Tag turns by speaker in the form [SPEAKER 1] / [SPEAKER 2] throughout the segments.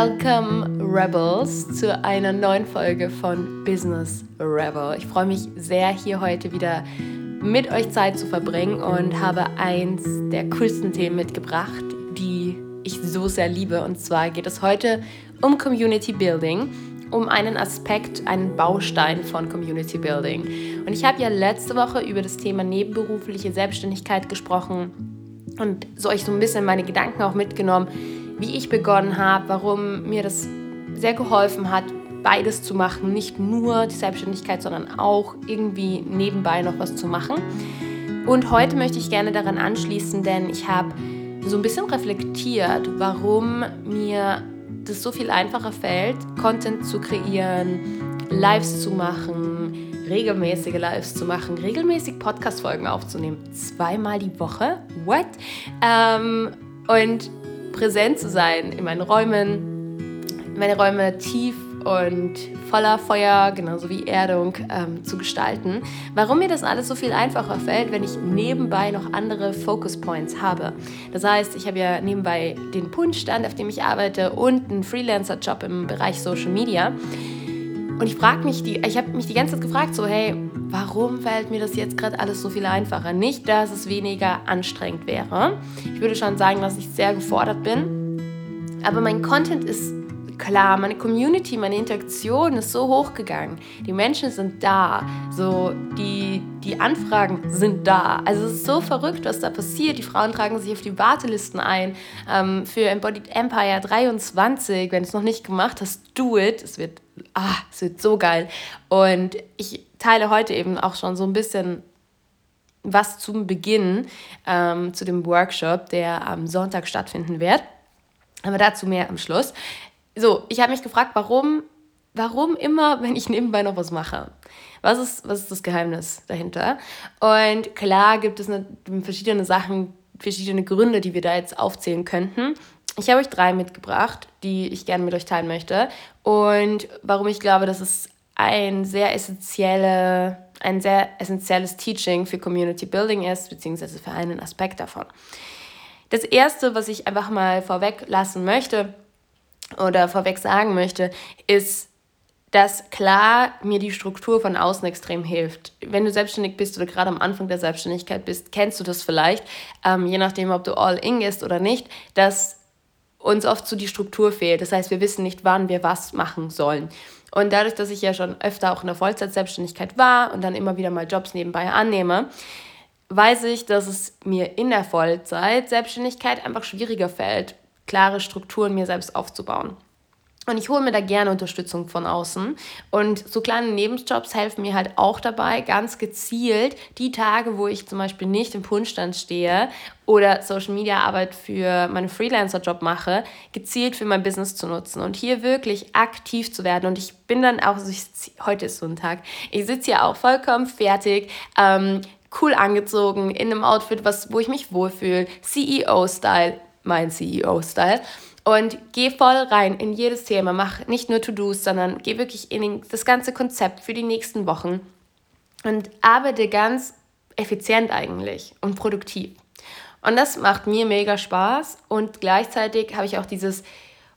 [SPEAKER 1] Welcome Rebels zu einer neuen Folge von Business Rebel. Ich freue mich sehr, hier heute wieder mit euch Zeit zu verbringen und habe eins der coolsten Themen mitgebracht, die ich so sehr liebe. Und zwar geht es heute um Community Building, um einen Aspekt, einen Baustein von Community Building. Und ich habe ja letzte Woche über das Thema nebenberufliche Selbstständigkeit gesprochen und so euch so ein bisschen meine Gedanken auch mitgenommen wie ich begonnen habe, warum mir das sehr geholfen hat, beides zu machen. Nicht nur die Selbstständigkeit, sondern auch irgendwie nebenbei noch was zu machen. Und heute möchte ich gerne daran anschließen, denn ich habe so ein bisschen reflektiert, warum mir das so viel einfacher fällt, Content zu kreieren, Lives zu machen, regelmäßige Lives zu machen, regelmäßig Podcast-Folgen aufzunehmen. Zweimal die Woche? What? Ähm, und präsent zu sein in meinen Räumen, meine Räume tief und voller Feuer, genauso wie Erdung, ähm, zu gestalten. Warum mir das alles so viel einfacher fällt, wenn ich nebenbei noch andere Focus Points habe. Das heißt, ich habe ja nebenbei den Punschstand, auf dem ich arbeite, und einen Freelancer-Job im Bereich Social Media. Und ich frage mich, die, ich habe mich die ganze Zeit gefragt, so, hey, warum fällt mir das jetzt gerade alles so viel einfacher? Nicht, dass es weniger anstrengend wäre. Ich würde schon sagen, dass ich sehr gefordert bin. Aber mein Content ist klar, meine Community, meine Interaktion ist so hochgegangen. Die Menschen sind da, so die, die Anfragen sind da. Also es ist so verrückt, was da passiert. Die Frauen tragen sich auf die Wartelisten ein ähm, für Embodied Empire 23. Wenn du es noch nicht gemacht hast, do it. Es wird, ah, es wird so geil. Und ich teile heute eben auch schon so ein bisschen was zum Beginn ähm, zu dem Workshop, der am Sonntag stattfinden wird. Aber dazu mehr am Schluss. So, ich habe mich gefragt, warum, warum immer, wenn ich nebenbei noch was mache? Was ist, was ist das Geheimnis dahinter? Und klar gibt es eine, verschiedene Sachen, verschiedene Gründe, die wir da jetzt aufzählen könnten. Ich habe euch drei mitgebracht, die ich gerne mit euch teilen möchte. Und warum ich glaube, dass es ein sehr essentielle, ein sehr essentielles Teaching für Community Building ist, beziehungsweise für einen Aspekt davon. Das erste, was ich einfach mal vorweg lassen möchte, oder vorweg sagen möchte, ist, dass klar mir die Struktur von außen extrem hilft. Wenn du selbstständig bist oder gerade am Anfang der Selbstständigkeit bist, kennst du das vielleicht, ähm, je nachdem, ob du all in gehst oder nicht, dass uns oft so die Struktur fehlt. Das heißt, wir wissen nicht, wann wir was machen sollen. Und dadurch, dass ich ja schon öfter auch in der Vollzeit-Selbstständigkeit war und dann immer wieder mal Jobs nebenbei annehme, weiß ich, dass es mir in der Vollzeit-Selbstständigkeit einfach schwieriger fällt, klare Strukturen mir selbst aufzubauen. Und ich hole mir da gerne Unterstützung von außen. Und so kleine Nebenjobs helfen mir halt auch dabei, ganz gezielt die Tage, wo ich zum Beispiel nicht im Punschstand stehe oder Social Media Arbeit für meinen Freelancer-Job mache, gezielt für mein Business zu nutzen und hier wirklich aktiv zu werden. Und ich bin dann auch, also ich, heute ist so ein Tag, ich sitze hier auch vollkommen fertig. Ähm, cool angezogen, in einem Outfit, was, wo ich mich wohlfühle, CEO-Style, mein CEO-Style. Und geh voll rein in jedes Thema. Mach nicht nur To-Dos, sondern geh wirklich in das ganze Konzept für die nächsten Wochen und arbeite ganz effizient eigentlich und produktiv. Und das macht mir mega Spaß und gleichzeitig habe ich auch dieses,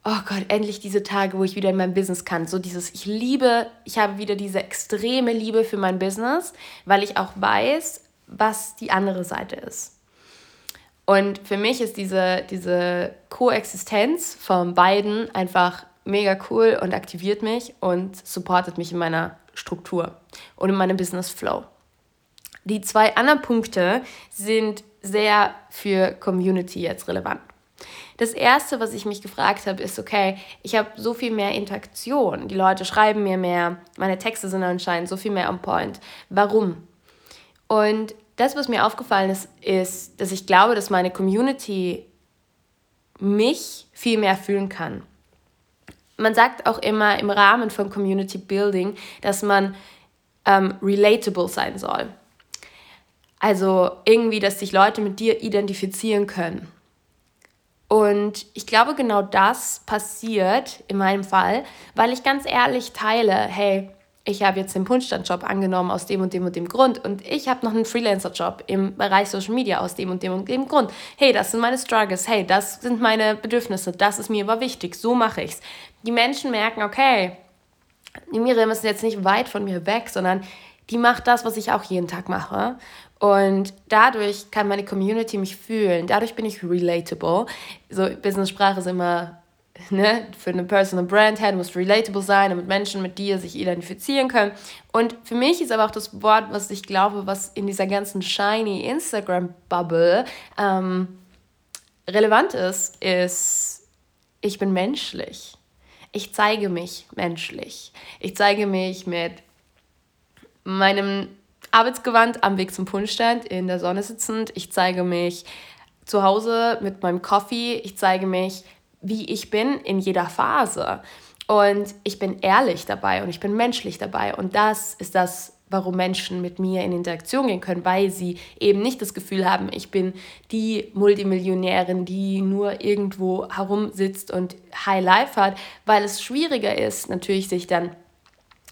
[SPEAKER 1] oh Gott, endlich diese Tage, wo ich wieder in meinem Business kann. So dieses, ich liebe, ich habe wieder diese extreme Liebe für mein Business, weil ich auch weiß, was die andere Seite ist. Und für mich ist diese, diese Koexistenz von beiden einfach mega cool und aktiviert mich und supportet mich in meiner Struktur und in meinem Business Flow. Die zwei anderen Punkte sind sehr für Community jetzt relevant. Das erste, was ich mich gefragt habe, ist, okay, ich habe so viel mehr Interaktion. Die Leute schreiben mir mehr, meine Texte sind anscheinend so viel mehr on point. Warum? Und das, was mir aufgefallen ist, ist, dass ich glaube, dass meine Community mich viel mehr fühlen kann. Man sagt auch immer im Rahmen von Community Building, dass man ähm, relatable sein soll. Also irgendwie, dass sich Leute mit dir identifizieren können. Und ich glaube, genau das passiert in meinem Fall, weil ich ganz ehrlich teile, hey, ich habe jetzt den Punschstand-Job angenommen aus dem und dem und dem Grund und ich habe noch einen Freelancer-Job im Bereich Social Media aus dem und dem und dem Grund. Hey, das sind meine Struggles, hey, das sind meine Bedürfnisse, das ist mir aber wichtig, so mache ich's. Die Menschen merken, okay, die Miriam ist jetzt nicht weit von mir weg, sondern die macht das, was ich auch jeden Tag mache. Und dadurch kann meine Community mich fühlen. Dadurch bin ich relatable. So, Business-Sprache ist immer ne, für eine Personal Brand her, du relatable sein, damit Menschen mit dir sich identifizieren können. Und für mich ist aber auch das Wort, was ich glaube, was in dieser ganzen shiny Instagram-Bubble ähm, relevant ist, ist, ich bin menschlich. Ich zeige mich menschlich. Ich zeige mich mit meinem Arbeitsgewand am Weg zum Punschstand in der Sonne sitzend. Ich zeige mich zu Hause mit meinem Coffee. Ich zeige mich wie ich bin in jeder Phase. Und ich bin ehrlich dabei und ich bin menschlich dabei. Und das ist das, warum Menschen mit mir in Interaktion gehen können, weil sie eben nicht das Gefühl haben, ich bin die Multimillionärin, die nur irgendwo herumsitzt und High Life hat, weil es schwieriger ist, natürlich sich dann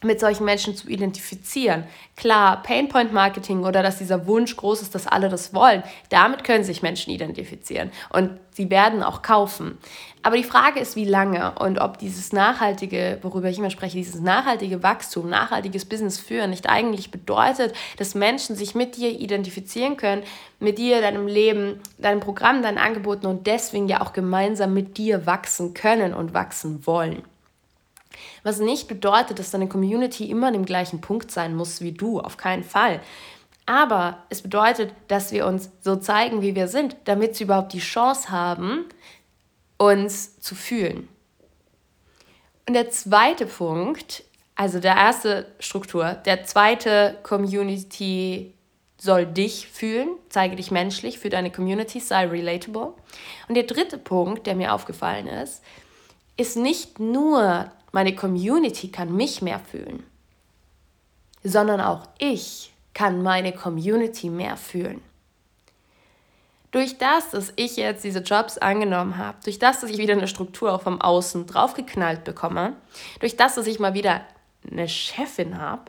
[SPEAKER 1] mit solchen Menschen zu identifizieren. Klar, Painpoint Marketing oder dass dieser Wunsch groß ist, dass alle das wollen, damit können sich Menschen identifizieren und sie werden auch kaufen. Aber die Frage ist, wie lange und ob dieses nachhaltige, worüber ich immer spreche, dieses nachhaltige Wachstum, nachhaltiges Business führen nicht eigentlich bedeutet, dass Menschen sich mit dir identifizieren können, mit dir, deinem Leben, deinem Programm, deinen Angeboten und deswegen ja auch gemeinsam mit dir wachsen können und wachsen wollen. Was nicht bedeutet, dass deine Community immer an dem gleichen Punkt sein muss wie du, auf keinen Fall. Aber es bedeutet, dass wir uns so zeigen, wie wir sind, damit sie überhaupt die Chance haben, uns zu fühlen. Und der zweite Punkt, also der erste Struktur, der zweite Community soll dich fühlen, zeige dich menschlich für deine Community, sei relatable. Und der dritte Punkt, der mir aufgefallen ist, ist nicht nur meine Community kann mich mehr fühlen, sondern auch ich kann meine Community mehr fühlen. Durch das, dass ich jetzt diese Jobs angenommen habe, durch das, dass ich wieder eine Struktur auch vom Außen draufgeknallt bekomme, durch das, dass ich mal wieder eine Chefin habe,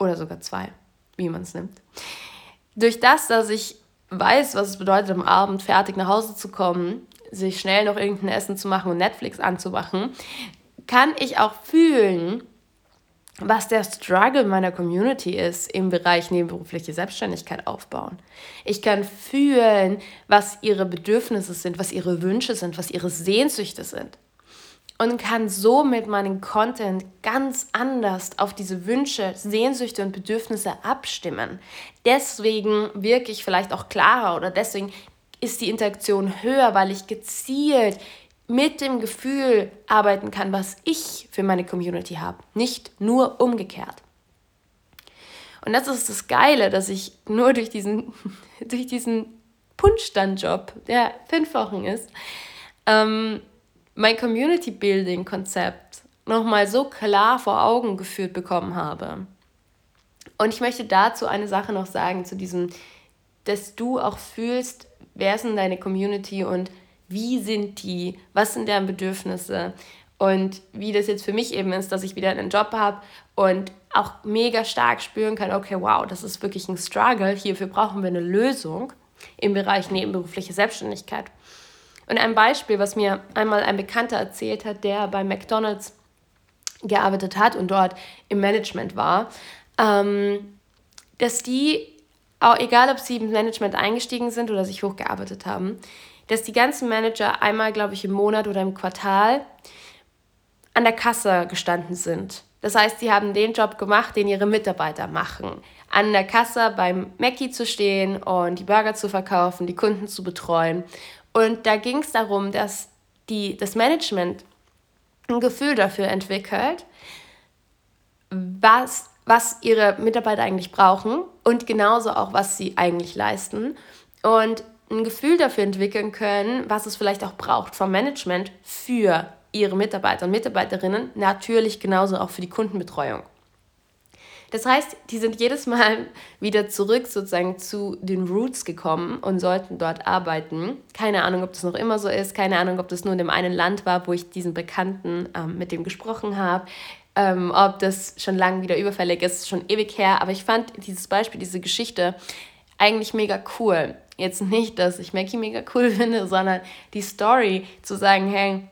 [SPEAKER 1] oder sogar zwei, wie man es nimmt, durch das, dass ich weiß, was es bedeutet, am Abend fertig nach Hause zu kommen, sich schnell noch irgendein Essen zu machen und Netflix anzumachen, kann ich auch fühlen, was der Struggle meiner Community ist im Bereich nebenberufliche Selbstständigkeit aufbauen. Ich kann fühlen, was ihre Bedürfnisse sind, was ihre Wünsche sind, was ihre Sehnsüchte sind. Und kann somit meinen Content ganz anders auf diese Wünsche, Sehnsüchte und Bedürfnisse abstimmen. Deswegen wirke ich vielleicht auch klarer oder deswegen ist die Interaktion höher, weil ich gezielt mit dem Gefühl arbeiten kann, was ich für meine Community habe, nicht nur umgekehrt. Und das ist das Geile, dass ich nur durch diesen, durch diesen Punschstand-Job, der fünf Wochen ist, ähm, mein Community-Building-Konzept nochmal so klar vor Augen geführt bekommen habe. Und ich möchte dazu eine Sache noch sagen, zu diesem, dass du auch fühlst, wer ist denn deine Community und wie sind die, was sind deren Bedürfnisse und wie das jetzt für mich eben ist, dass ich wieder einen Job habe und auch mega stark spüren kann, okay, wow, das ist wirklich ein Struggle, hierfür brauchen wir eine Lösung im Bereich nebenberufliche Selbstständigkeit. Und ein Beispiel, was mir einmal ein Bekannter erzählt hat, der bei McDonald's gearbeitet hat und dort im Management war, ähm, dass die, auch egal ob sie im Management eingestiegen sind oder sich hochgearbeitet haben, dass die ganzen Manager einmal, glaube ich, im Monat oder im Quartal an der Kasse gestanden sind. Das heißt, sie haben den Job gemacht, den ihre Mitarbeiter machen. An der Kasse beim Mackie zu stehen und die Burger zu verkaufen, die Kunden zu betreuen. Und da ging es darum, dass die, das Management ein Gefühl dafür entwickelt, was, was ihre Mitarbeiter eigentlich brauchen und genauso auch, was sie eigentlich leisten. Und ein Gefühl dafür entwickeln können, was es vielleicht auch braucht vom Management für ihre Mitarbeiter und Mitarbeiterinnen, natürlich genauso auch für die Kundenbetreuung. Das heißt, die sind jedes Mal wieder zurück sozusagen zu den Roots gekommen und sollten dort arbeiten. Keine Ahnung, ob das noch immer so ist, keine Ahnung, ob das nur in dem einen Land war, wo ich diesen Bekannten ähm, mit dem gesprochen habe. ähm, ob das schon lange wieder überfällig ist, schon ewig her. Aber ich fand dieses Beispiel, diese Geschichte eigentlich mega cool. Jetzt nicht, dass ich Mackie mega cool finde, sondern die Story zu sagen, hey,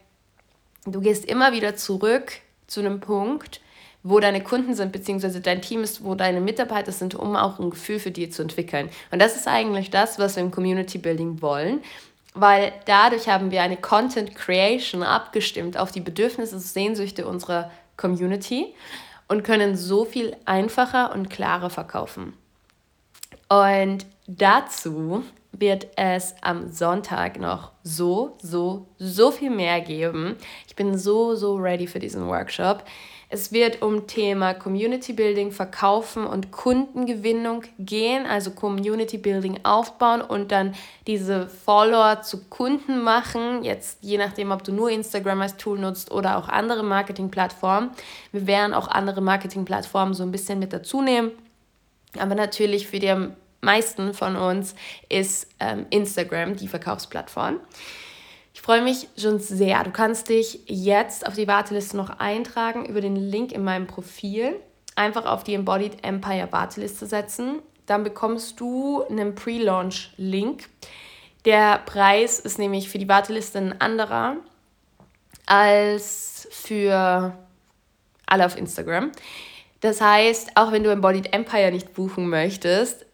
[SPEAKER 1] du gehst immer wieder zurück zu einem Punkt, wo deine Kunden sind, beziehungsweise dein Team ist, wo deine Mitarbeiter sind, um auch ein Gefühl für die zu entwickeln. Und das ist eigentlich das, was wir im Community Building wollen, weil dadurch haben wir eine Content Creation abgestimmt auf die Bedürfnisse und Sehnsüchte unserer Community und können so viel einfacher und klarer verkaufen. Und dazu wird es am Sonntag noch so, so, so viel mehr geben. Ich bin so, so ready für diesen Workshop. Es wird um Thema Community Building, Verkaufen und Kundengewinnung gehen, also Community Building aufbauen und dann diese Follower zu Kunden machen. Jetzt je nachdem, ob du nur Instagram als Tool nutzt oder auch andere Marketingplattformen. Wir werden auch andere Marketingplattformen so ein bisschen mit dazu nehmen. Aber natürlich für die meisten von uns ist ähm, Instagram die Verkaufsplattform. Ich freue mich schon sehr. Du kannst dich jetzt auf die Warteliste noch eintragen über den Link in meinem Profil. Einfach auf die Embodied Empire Warteliste setzen. Dann bekommst du einen Pre-Launch-Link. Der Preis ist nämlich für die Warteliste ein anderer als für alle auf Instagram. Das heißt, auch wenn du Embodied Empire nicht buchen möchtest,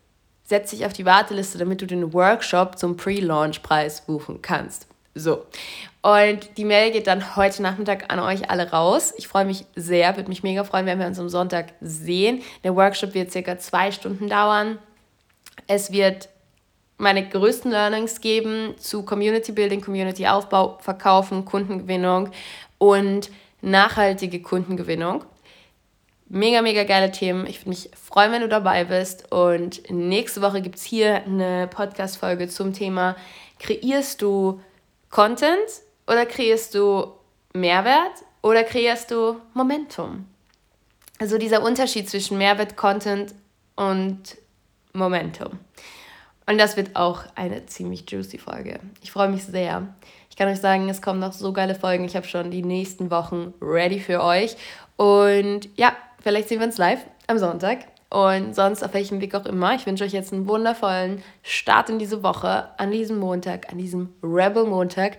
[SPEAKER 1] setz dich auf die Warteliste, damit du den Workshop zum Pre-Launch-Preis buchen kannst. So. Und die Mail geht dann heute Nachmittag an euch alle raus. Ich freue mich sehr, würde mich mega freuen, wenn wir uns am Sonntag sehen. Der Workshop wird circa zwei Stunden dauern. Es wird meine größten Learnings geben zu Community Building, Community Aufbau, Verkaufen, Kundengewinnung und nachhaltige Kundengewinnung. Mega, mega geile Themen. Ich würde mich freuen, wenn du dabei bist. Und nächste Woche gibt es hier eine Podcast-Folge zum Thema: Kreierst du Content oder kreierst du Mehrwert oder kreierst du Momentum? Also dieser Unterschied zwischen Mehrwert, Content und Momentum. Und das wird auch eine ziemlich juicy Folge. Ich freue mich sehr. Ich kann euch sagen, es kommen noch so geile Folgen. Ich habe schon die nächsten Wochen ready für euch. Und ja, vielleicht sehen wir uns live am Sonntag und sonst auf welchem Weg auch immer. Ich wünsche euch jetzt einen wundervollen Start in diese Woche, an diesem Montag, an diesem Rebel Montag.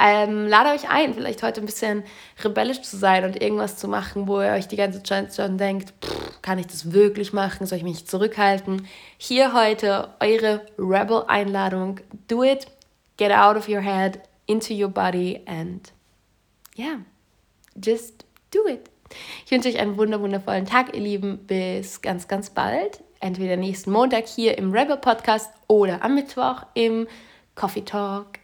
[SPEAKER 1] Ähm, lade euch ein, vielleicht heute ein bisschen rebellisch zu sein und irgendwas zu machen, wo ihr euch die ganze Zeit schon denkt, pff, kann ich das wirklich machen? Soll ich mich zurückhalten? Hier heute eure Rebel-Einladung. Do it, get out of your head, into your body and yeah, just do it. Ich wünsche euch einen wundervollen Tag, ihr Lieben. Bis ganz, ganz bald. Entweder nächsten Montag hier im Rebel Podcast oder am Mittwoch im Coffee Talk